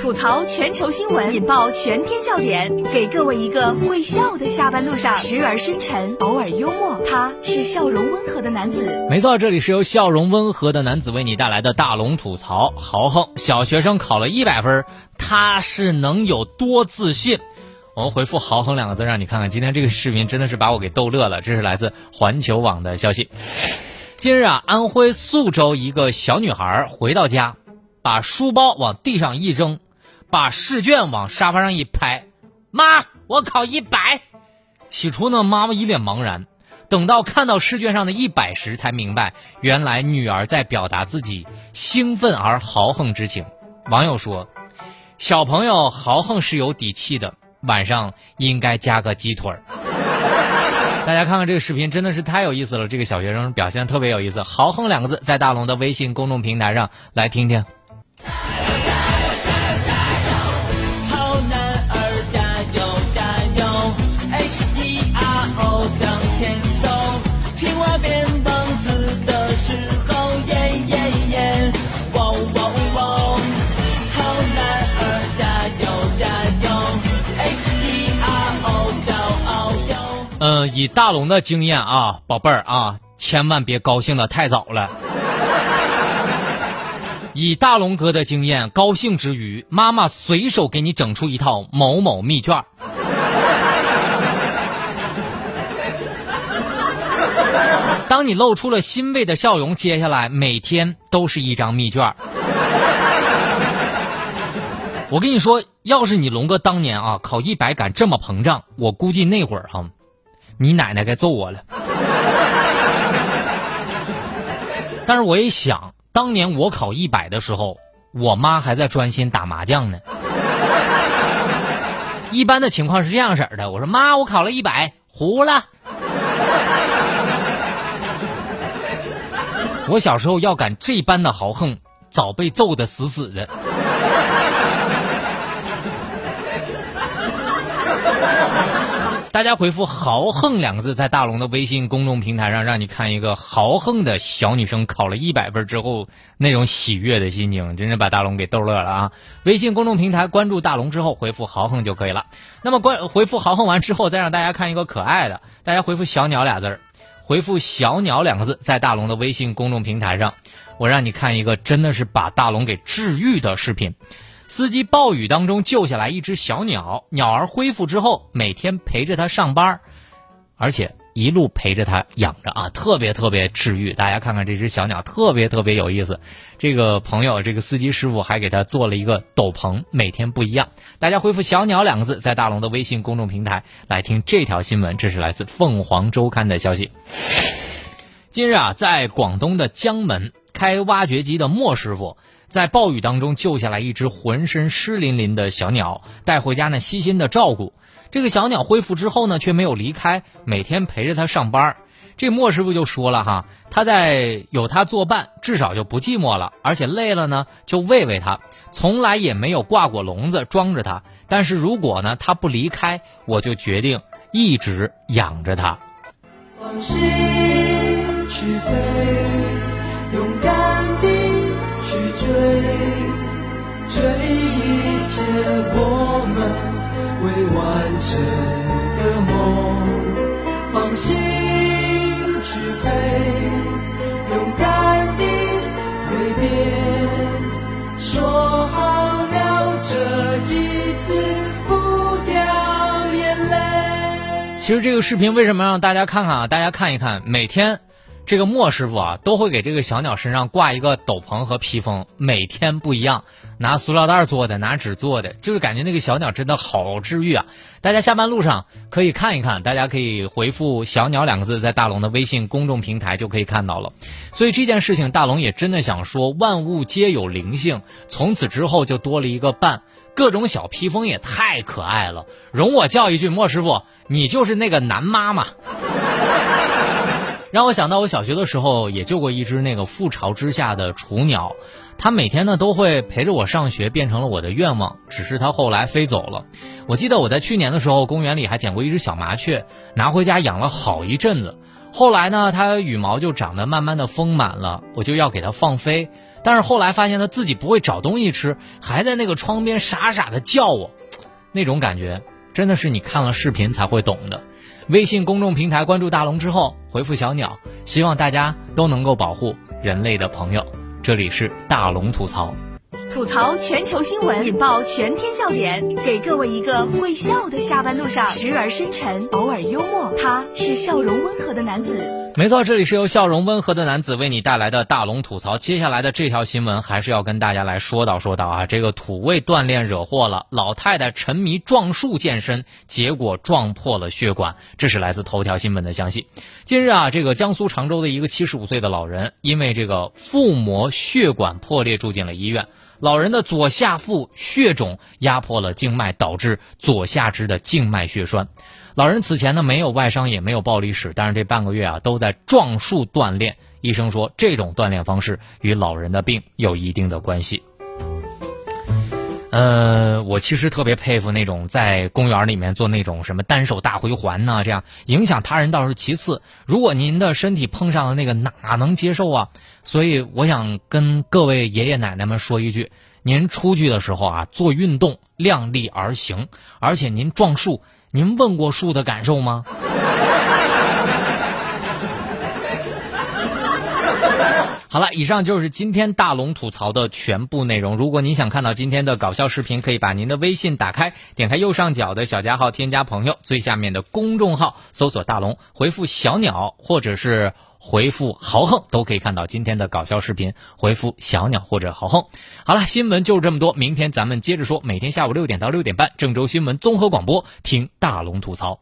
吐槽全球新闻，引爆全天笑点，给各位一个会笑的下班路上，时而深沉，偶尔幽默，他是笑容温和的男子。没错，这里是由笑容温和的男子为你带来的大龙吐槽。豪横小学生考了一百分，他是能有多自信？我们回复“豪横”两个字，让你看看今天这个视频真的是把我给逗乐了。这是来自环球网的消息。近日啊，安徽宿州一个小女孩回到家。把书包往地上一扔，把试卷往沙发上一拍，妈，我考一百。起初呢，妈妈一脸茫然，等到看到试卷上的一百时，才明白原来女儿在表达自己兴奋而豪横之情。网友说：“小朋友豪横是有底气的，晚上应该加个鸡腿儿。”大家看看这个视频，真的是太有意思了。这个小学生表现特别有意思，“豪横”两个字在大龙的微信公众平台上来听听。H E R O 向前走。青蛙变王子的时候，耶耶耶，哇哇哇！好男儿加油加油，H E R O 小傲游。嗯，以大龙的经验啊，宝贝儿啊，千万别高兴的太早了。以大龙哥的经验，高兴之余，妈妈随手给你整出一套某某密卷儿。当你露出了欣慰的笑容，接下来每天都是一张密卷。我跟你说，要是你龙哥当年啊考一百敢这么膨胀，我估计那会儿哈。你奶奶该揍我了！但是我一想，当年我考一百的时候，我妈还在专心打麻将呢。一般的情况是这样式的：我说妈，我考了一百，糊了。我小时候要敢这般的豪横，早被揍得死死的。大家回复“豪横”两个字，在大龙的微信公众平台上，让你看一个豪横的小女生考了一百分之后那种喜悦的心情，真是把大龙给逗乐了啊！微信公众平台关注大龙之后，回复“豪横”就可以了。那么关回复“豪横”完之后，再让大家看一个可爱的，大家回复“小鸟”俩字儿，回复“小鸟”两个字，在大龙的微信公众平台上，我让你看一个真的是把大龙给治愈的视频。司机暴雨当中救下来一只小鸟，鸟儿恢复之后，每天陪着他上班，而且一路陪着他养着啊，特别特别治愈。大家看看这只小鸟，特别特别有意思。这个朋友，这个司机师傅还给他做了一个斗篷，每天不一样。大家回复“小鸟”两个字，在大龙的微信公众平台来听这条新闻，这是来自凤凰周刊的消息。今日啊，在广东的江门，开挖掘机的莫师傅。在暴雨当中救下来一只浑身湿淋淋的小鸟，带回家呢，悉心的照顾。这个小鸟恢复之后呢，却没有离开，每天陪着它上班。这莫师傅就说了哈，他在有他作伴，至少就不寂寞了。而且累了呢，就喂喂它，从来也没有挂过笼子装着它。但是如果呢，他不离开，我就决定一直养着它。往西去飞，勇敢地。追追一切我们未完成的梦，放心去飞，勇敢地挥别，说好了这一次不掉眼泪。其实这个视频为什么让大家看看啊？大家看一看，每天。这个莫师傅啊，都会给这个小鸟身上挂一个斗篷和披风，每天不一样，拿塑料袋做的，拿纸做的，就是感觉那个小鸟真的好治愈啊！大家下班路上可以看一看，大家可以回复“小鸟”两个字，在大龙的微信公众平台就可以看到了。所以这件事情，大龙也真的想说，万物皆有灵性，从此之后就多了一个伴，各种小披风也太可爱了。容我叫一句，莫师傅，你就是那个男妈妈。让我想到我小学的时候也救过一只那个覆巢之下的雏鸟，它每天呢都会陪着我上学，变成了我的愿望。只是它后来飞走了。我记得我在去年的时候，公园里还捡过一只小麻雀，拿回家养了好一阵子。后来呢，它羽毛就长得慢慢的丰满了，我就要给它放飞。但是后来发现它自己不会找东西吃，还在那个窗边傻傻的叫我，那种感觉真的是你看了视频才会懂的。微信公众平台关注大龙之后，回复小鸟，希望大家都能够保护人类的朋友。这里是大龙吐槽。吐槽全球新闻，引爆全天笑点，给各位一个会笑的下班路上，时而深沉，偶尔幽默。他是笑容温和的男子。没错，这里是由笑容温和的男子为你带来的大龙吐槽。接下来的这条新闻还是要跟大家来说道说道啊，这个土味锻炼惹祸了，老太太沉迷撞树健身，结果撞破了血管。这是来自头条新闻的消息。近日啊，这个江苏常州的一个七十五岁的老人，因为这个腹膜血管破裂住进了医院。老人的左下腹血肿压迫了静脉，导致左下肢的静脉血栓。老人此前呢没有外伤，也没有暴力史，但是这半个月啊都在撞树锻炼。医生说，这种锻炼方式与老人的病有一定的关系。呃，我其实特别佩服那种在公园里面做那种什么单手大回环呐，这样影响他人倒是其次。如果您的身体碰上了那个，哪能接受啊？所以我想跟各位爷爷奶奶们说一句：您出去的时候啊，做运动量力而行。而且您撞树，您问过树的感受吗？好了，以上就是今天大龙吐槽的全部内容。如果您想看到今天的搞笑视频，可以把您的微信打开，点开右上角的小加号，添加朋友，最下面的公众号搜索“大龙”，回复“小鸟”或者是回复“豪横”，都可以看到今天的搞笑视频。回复“小鸟”或者“豪横”。好了，新闻就是这么多，明天咱们接着说。每天下午六点到六点半，郑州新闻综合广播，听大龙吐槽。